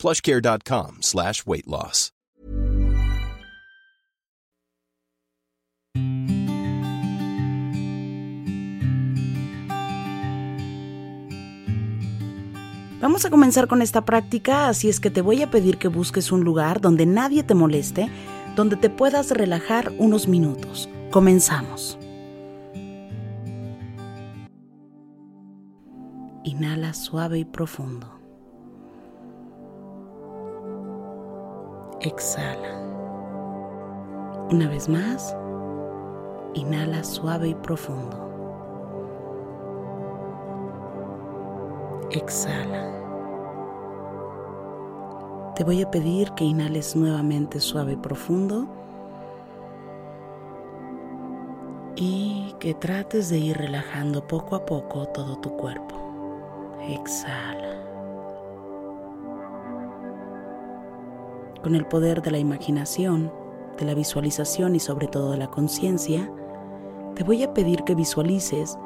plushcare.com slash weight loss. Vamos a comenzar con esta práctica, así es que te voy a pedir que busques un lugar donde nadie te moleste, donde te puedas relajar unos minutos. Comenzamos. Inhala suave y profundo. Exhala. Una vez más, inhala suave y profundo. Exhala. Te voy a pedir que inhales nuevamente suave y profundo y que trates de ir relajando poco a poco todo tu cuerpo. Exhala. Con el poder de la imaginación, de la visualización y sobre todo de la conciencia, te voy a pedir que visualices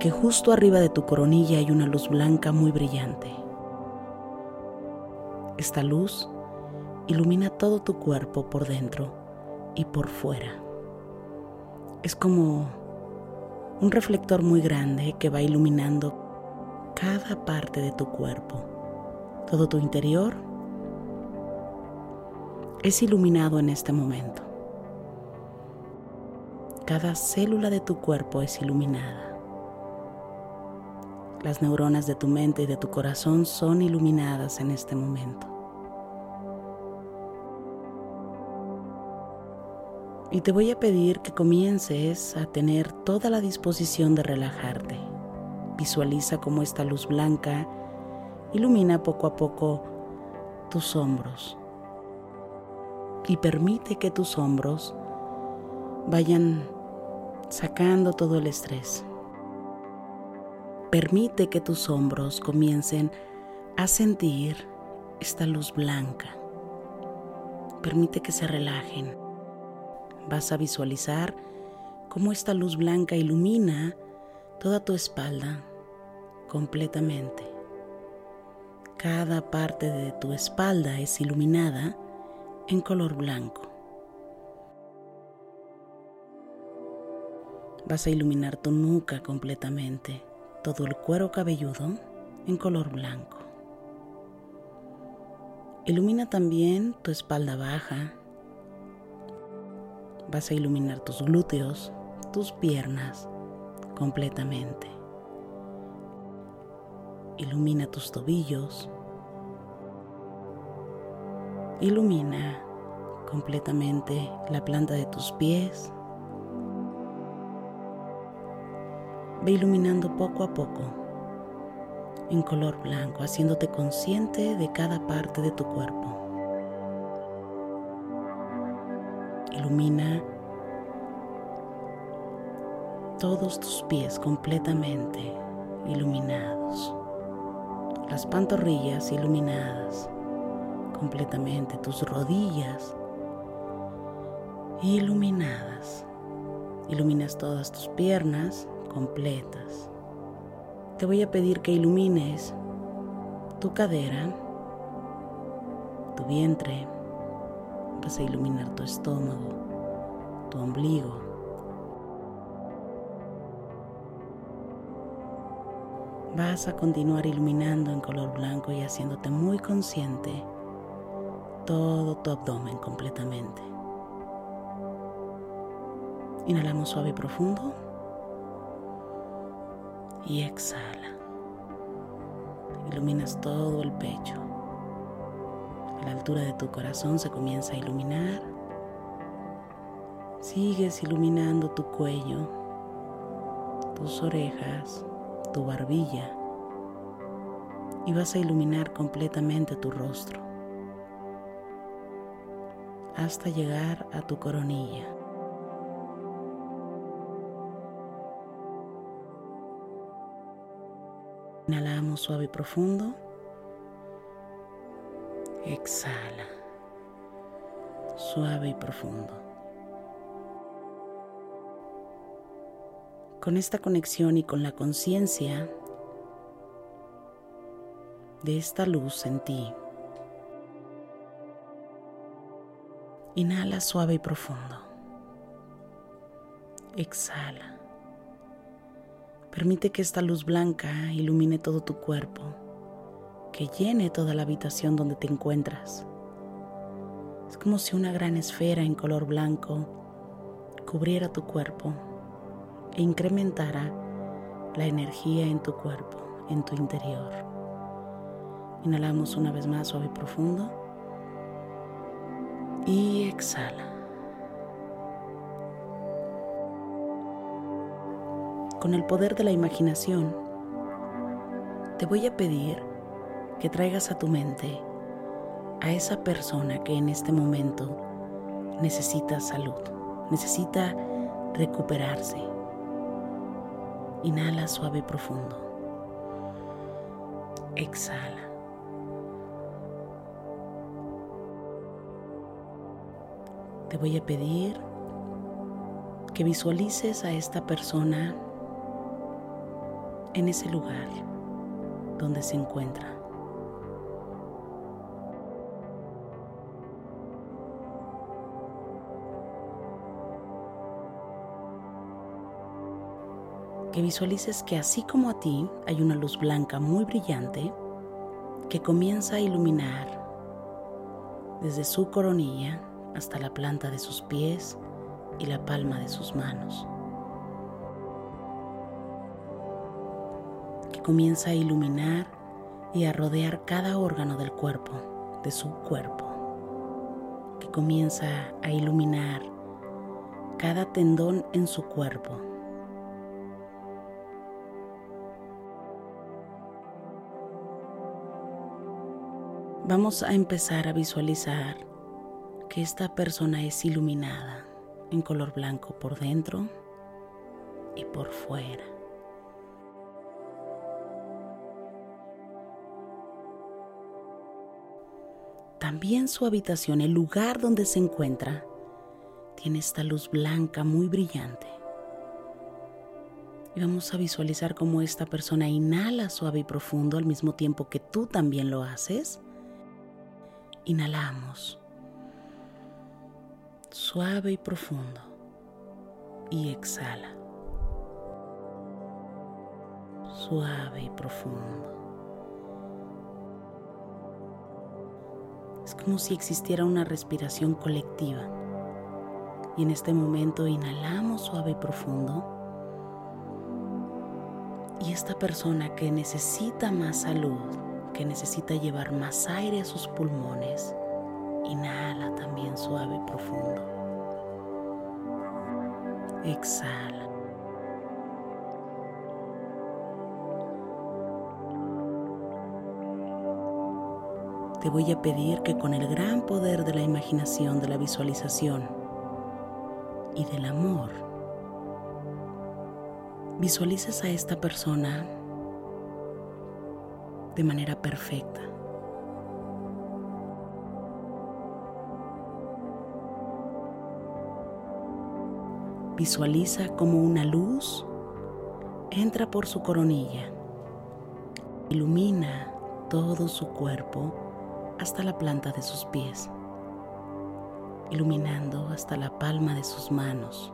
que justo arriba de tu coronilla hay una luz blanca muy brillante. Esta luz ilumina todo tu cuerpo por dentro y por fuera. Es como un reflector muy grande que va iluminando cada parte de tu cuerpo. Todo tu interior es iluminado en este momento. Cada célula de tu cuerpo es iluminada. Las neuronas de tu mente y de tu corazón son iluminadas en este momento. Y te voy a pedir que comiences a tener toda la disposición de relajarte. Visualiza cómo esta luz blanca ilumina poco a poco tus hombros. Y permite que tus hombros vayan sacando todo el estrés. Permite que tus hombros comiencen a sentir esta luz blanca. Permite que se relajen. Vas a visualizar cómo esta luz blanca ilumina toda tu espalda completamente. Cada parte de tu espalda es iluminada en color blanco. Vas a iluminar tu nuca completamente todo el cuero cabelludo en color blanco. Ilumina también tu espalda baja. Vas a iluminar tus glúteos, tus piernas completamente. Ilumina tus tobillos. Ilumina completamente la planta de tus pies. Ve iluminando poco a poco en color blanco, haciéndote consciente de cada parte de tu cuerpo. Ilumina todos tus pies completamente iluminados, las pantorrillas iluminadas completamente, tus rodillas iluminadas. Iluminas todas tus piernas, completas. Te voy a pedir que ilumines tu cadera, tu vientre, vas a iluminar tu estómago, tu ombligo. Vas a continuar iluminando en color blanco y haciéndote muy consciente todo tu abdomen completamente. Inhalamos suave y profundo y exhala. Iluminas todo el pecho. A la altura de tu corazón se comienza a iluminar. Sigues iluminando tu cuello, tus orejas, tu barbilla y vas a iluminar completamente tu rostro. Hasta llegar a tu coronilla. Inhalamos suave y profundo. Exhala. Suave y profundo. Con esta conexión y con la conciencia de esta luz en ti, inhala suave y profundo. Exhala. Permite que esta luz blanca ilumine todo tu cuerpo, que llene toda la habitación donde te encuentras. Es como si una gran esfera en color blanco cubriera tu cuerpo e incrementara la energía en tu cuerpo, en tu interior. Inhalamos una vez más suave y profundo y exhala. con el poder de la imaginación, te voy a pedir que traigas a tu mente a esa persona que en este momento necesita salud, necesita recuperarse. Inhala suave y profundo. Exhala. Te voy a pedir que visualices a esta persona en ese lugar donde se encuentra. Que visualices que así como a ti hay una luz blanca muy brillante que comienza a iluminar desde su coronilla hasta la planta de sus pies y la palma de sus manos. comienza a iluminar y a rodear cada órgano del cuerpo, de su cuerpo, que comienza a iluminar cada tendón en su cuerpo. Vamos a empezar a visualizar que esta persona es iluminada en color blanco por dentro y por fuera. También su habitación, el lugar donde se encuentra, tiene esta luz blanca muy brillante. Y vamos a visualizar cómo esta persona inhala suave y profundo al mismo tiempo que tú también lo haces. Inhalamos suave y profundo y exhala suave y profundo. Es como si existiera una respiración colectiva. Y en este momento inhalamos suave y profundo. Y esta persona que necesita más salud, que necesita llevar más aire a sus pulmones, inhala también suave y profundo. Exhala. te voy a pedir que con el gran poder de la imaginación, de la visualización y del amor, visualices a esta persona de manera perfecta. Visualiza como una luz entra por su coronilla, ilumina todo su cuerpo hasta la planta de sus pies, iluminando hasta la palma de sus manos,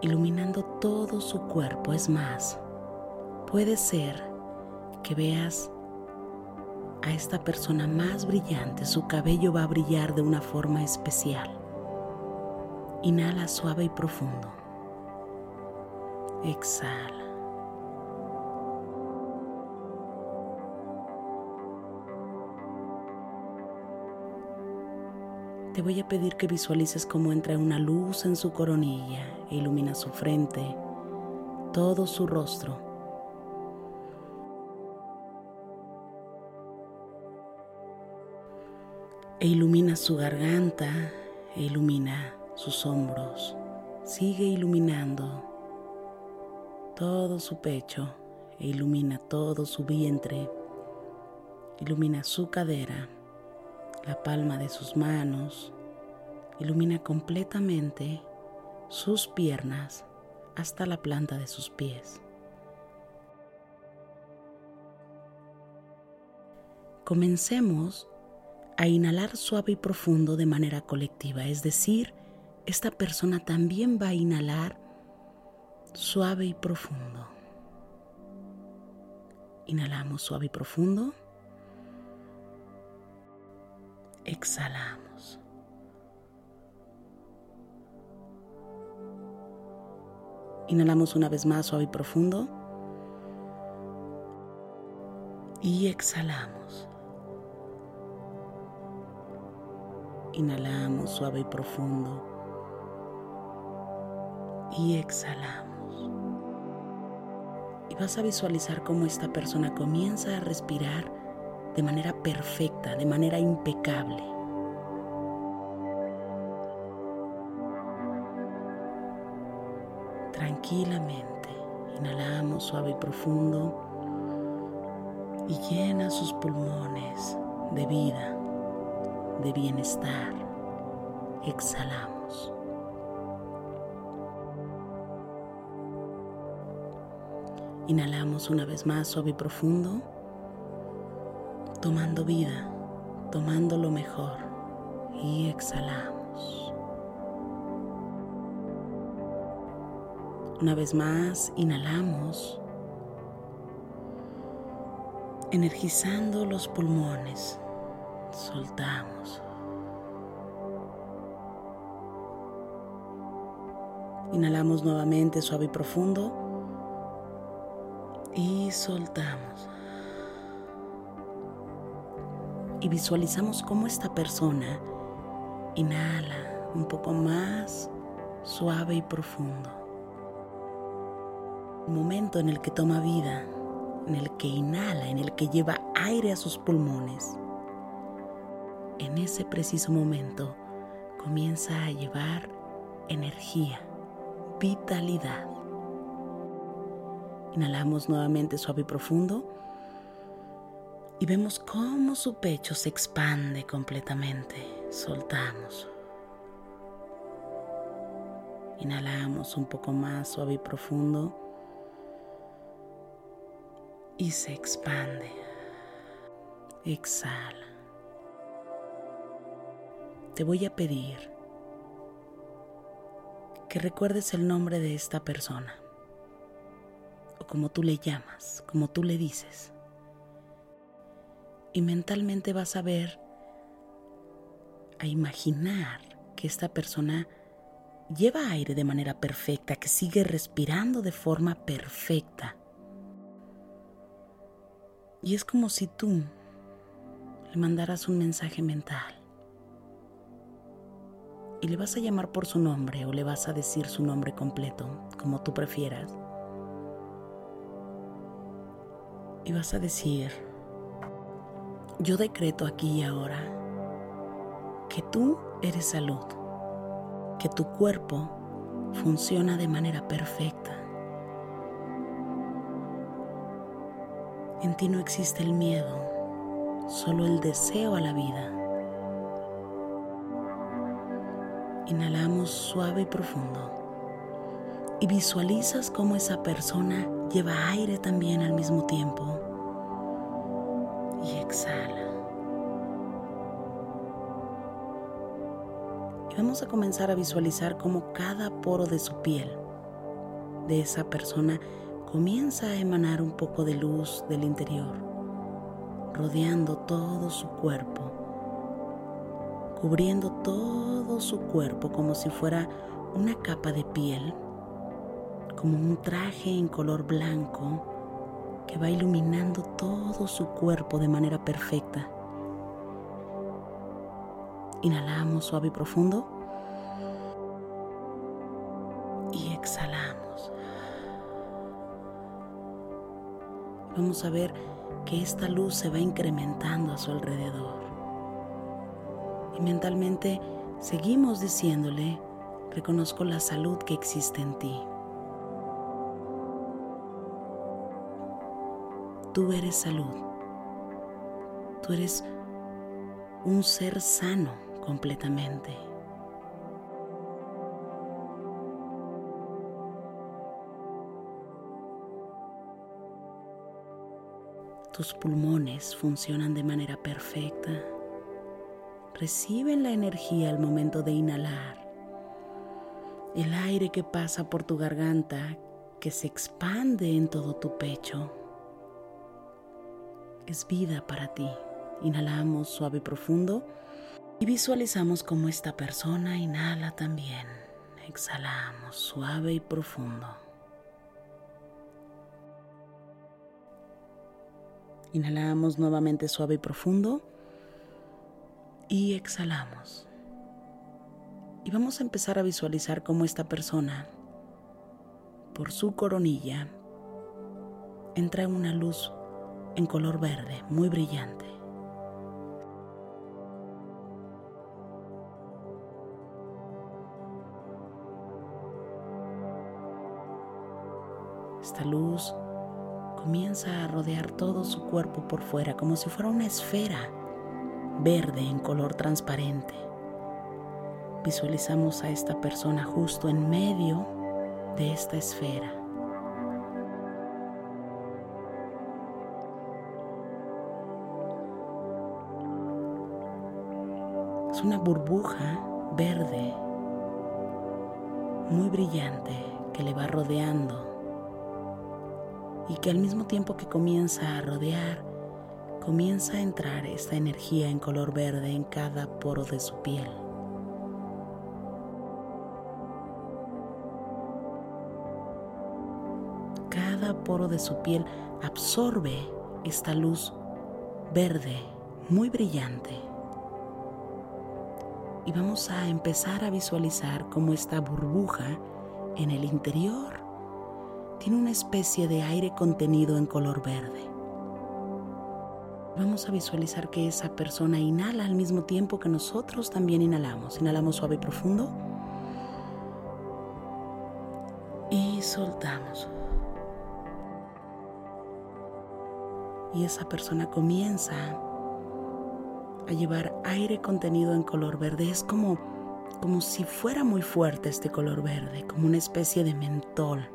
iluminando todo su cuerpo. Es más, puede ser que veas a esta persona más brillante, su cabello va a brillar de una forma especial. Inhala suave y profundo. Exhala. Te voy a pedir que visualices cómo entra una luz en su coronilla e ilumina su frente, todo su rostro. e ilumina su garganta e ilumina sus hombros. Sigue iluminando todo su pecho e ilumina todo su vientre. Ilumina su cadera, la palma de sus manos. Ilumina completamente sus piernas hasta la planta de sus pies. Comencemos a inhalar suave y profundo de manera colectiva, es decir, esta persona también va a inhalar suave y profundo. Inhalamos suave y profundo. Exhalamos. Inhalamos una vez más suave y profundo. Y exhalamos. Inhalamos suave y profundo. Y exhalamos. Y vas a visualizar cómo esta persona comienza a respirar de manera perfecta, de manera impecable. Tranquilamente, inhalamos suave y profundo y llena sus pulmones de vida de bienestar. Exhalamos. Inhalamos una vez más suave y profundo, tomando vida, tomando lo mejor y exhalamos. Una vez más, inhalamos, energizando los pulmones soltamos. Inhalamos nuevamente suave y profundo y soltamos. Y visualizamos cómo esta persona inhala un poco más suave y profundo. Un momento en el que toma vida, en el que inhala, en el que lleva aire a sus pulmones en ese preciso momento comienza a llevar energía, vitalidad. Inhalamos nuevamente suave y profundo y vemos cómo su pecho se expande completamente. Soltamos. Inhalamos un poco más suave y profundo y se expande. Exhala te voy a pedir que recuerdes el nombre de esta persona, como tú le llamas, como tú le dices. Y mentalmente vas a ver, a imaginar que esta persona lleva aire de manera perfecta, que sigue respirando de forma perfecta. Y es como si tú le mandaras un mensaje mental y le vas a llamar por su nombre o le vas a decir su nombre completo, como tú prefieras. Y vas a decir, yo decreto aquí y ahora que tú eres salud, que tu cuerpo funciona de manera perfecta. En ti no existe el miedo, solo el deseo a la vida. Inhalamos suave y profundo. Y visualizas cómo esa persona lleva aire también al mismo tiempo. Y exhala. Y vamos a comenzar a visualizar cómo cada poro de su piel, de esa persona, comienza a emanar un poco de luz del interior, rodeando todo su cuerpo cubriendo todo su cuerpo como si fuera una capa de piel, como un traje en color blanco que va iluminando todo su cuerpo de manera perfecta. Inhalamos suave y profundo y exhalamos. Vamos a ver que esta luz se va incrementando a su alrededor Y mentalmente seguimos diciéndole, reconozco la salud que existe en ti. Tú eres salud. Tú eres un ser sano completamente. Tus pulmones funcionan de manera perfecta. Reciben la energía al momento de inhalar. El aire que pasa por tu garganta, que se expande en todo tu pecho, es vida para ti. Inhalamos suave y profundo y visualizamos cómo esta persona inhala también. Exhalamos suave y profundo. Inhalamos nuevamente suave y profundo y exhalamos. Y vamos a empezar a visualizar cómo esta persona, por su coronilla, entra en una luz en color verde muy brillante. Esta luz comienza a rodear todo su cuerpo por fuera como si fuera una esfera verde en color transparente. Visualizamos a esta persona justo en medio de esta esfera. Una burbuja verde muy brillante que le va rodeando y que al mismo tiempo que comienza a rodear, comienza a entrar esta energía en color verde en cada poro de su piel. Cada poro de su piel absorbe esta luz verde muy brillante. Y vamos a empezar a visualizar cómo esta burbuja en el interior tiene una especie de aire contenido en color verde. Vamos a visualizar que esa persona inhala al mismo tiempo que nosotros también inhalamos. Inhalamos suave y profundo. Y soltamos. Y esa persona comienza a llevar aire contenido en color verde. Es como, como si fuera muy fuerte este color verde, como una especie de mentol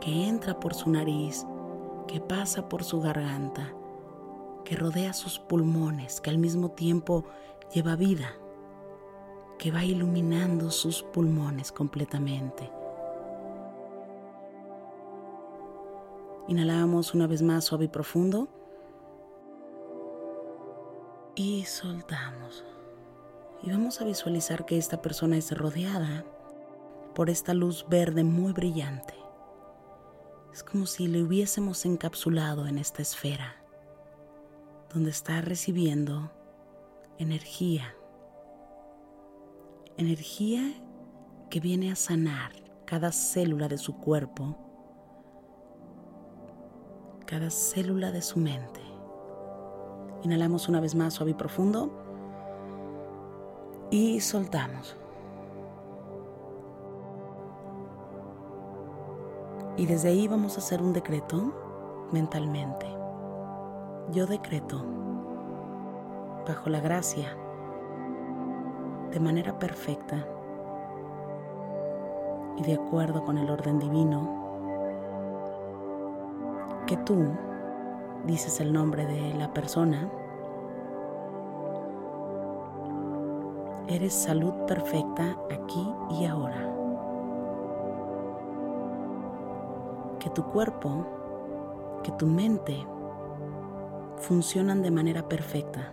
que entra por su nariz, que pasa por su garganta, que rodea sus pulmones, que al mismo tiempo lleva vida, que va iluminando sus pulmones completamente. Inhalamos una vez más suave y profundo y soltamos. Y vamos a visualizar que esta persona es rodeada por esta luz verde muy brillante. Es como si le hubiésemos encapsulado en esta esfera, donde está recibiendo energía. Energía que viene a sanar cada célula de su cuerpo, cada célula de su mente. Inhalamos una vez más suave y profundo y soltamos. Y desde ahí vamos a hacer un decreto mentalmente. Yo decreto, bajo la gracia, de manera perfecta y de acuerdo con el orden divino, que tú dices el nombre de la persona, eres salud perfecta aquí y ahora. que tu cuerpo, que tu mente funcionan de manera perfecta.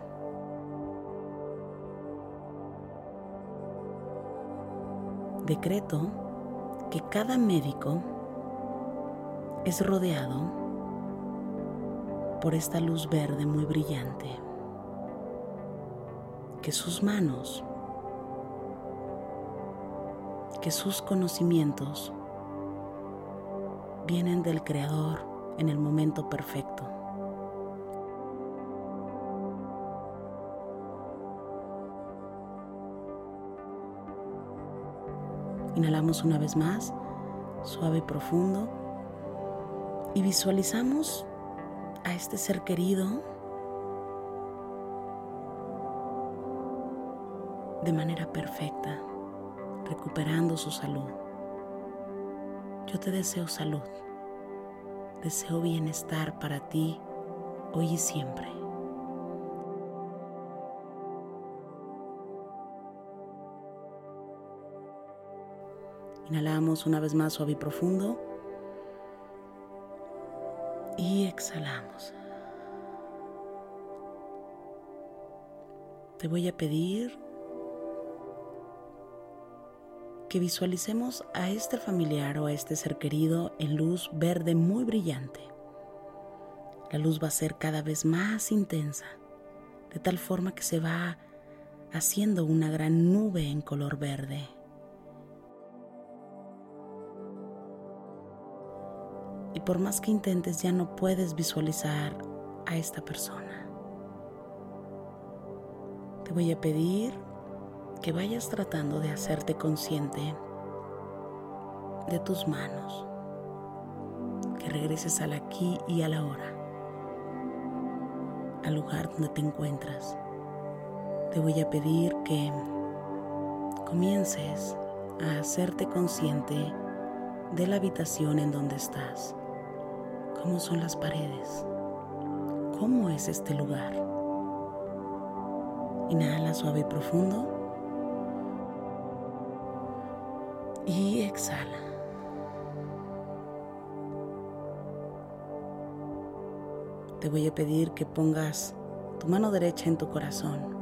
Decreto que cada médico es rodeado por esta luz verde muy brillante. Que sus manos, que sus conocimientos vienen del Creador en el momento perfecto. Inhalamos una vez más, suave y profundo, y visualizamos a este ser querido de manera perfecta, recuperando su salud. Yo te deseo salud, deseo bienestar para ti hoy y siempre. Inhalamos una vez más suave y profundo. Y exhalamos. Te voy a pedir que visualicemos a este familiar o a este ser querido en luz verde muy brillante. La luz va a ser cada vez más intensa, de tal forma que se va haciendo una gran nube en color verde. Por más que intentes ya no puedes visualizar a esta persona. Te voy a pedir que vayas tratando de hacerte consciente de tus manos, que regreses al aquí y a la hora, al lugar donde te encuentras. Te voy a pedir que comiences a hacerte consciente de la habitación en donde estás, cómo son las paredes, cómo es este lugar. Inhala suave y profundo. y exhala. Te voy a pedir que pongas tu mano derecha en tu corazón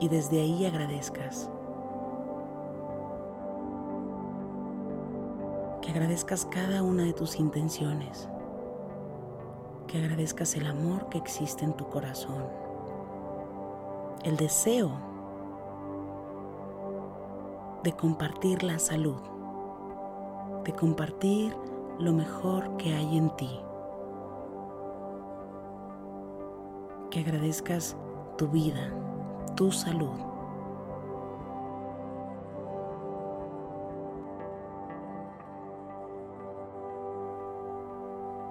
y desde ahí agradezcas. Que agradezcas cada una de tus intenciones. Que agradezcas el amor que existe en tu corazón. El deseo de compartir la salud, de compartir lo mejor que hay en ti. Que agradezcas tu vida, tu salud.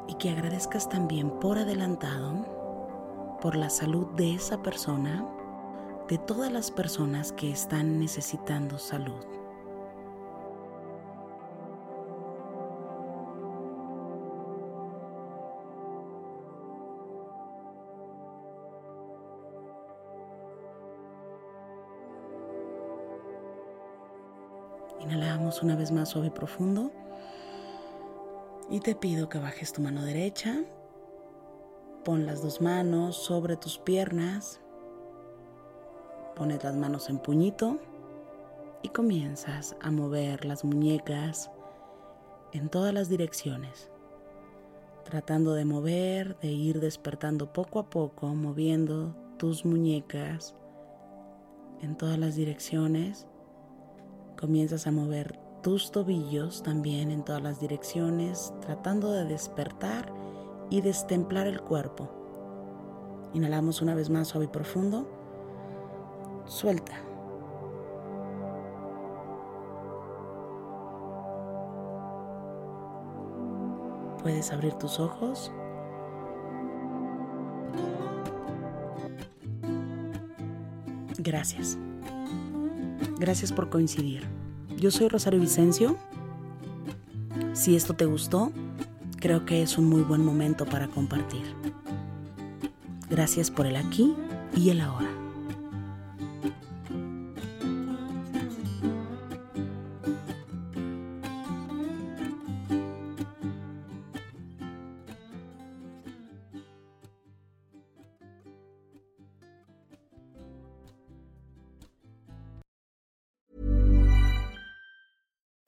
Y que agradezcas también por adelantado por la salud de esa persona de todas las personas que están necesitando salud. Inhalamos una vez más suave y profundo. Y te pido que bajes tu mano derecha. Pon las dos manos sobre tus piernas Pones las manos en puñito y comienzas a mover las muñecas en todas las direcciones, tratando de mover, de ir despertando poco a poco, moviendo tus muñecas en todas las direcciones. Comienzas a mover tus tobillos también en todas las direcciones, tratando de despertar y destemplar el cuerpo. Inhalamos una vez más suave y profundo. Suelta. Puedes abrir tus ojos. Gracias. Gracias por coincidir. Yo soy Rosario Vicencio. Si esto te gustó, creo que es un muy buen momento para compartir. Gracias por el aquí y el ahora.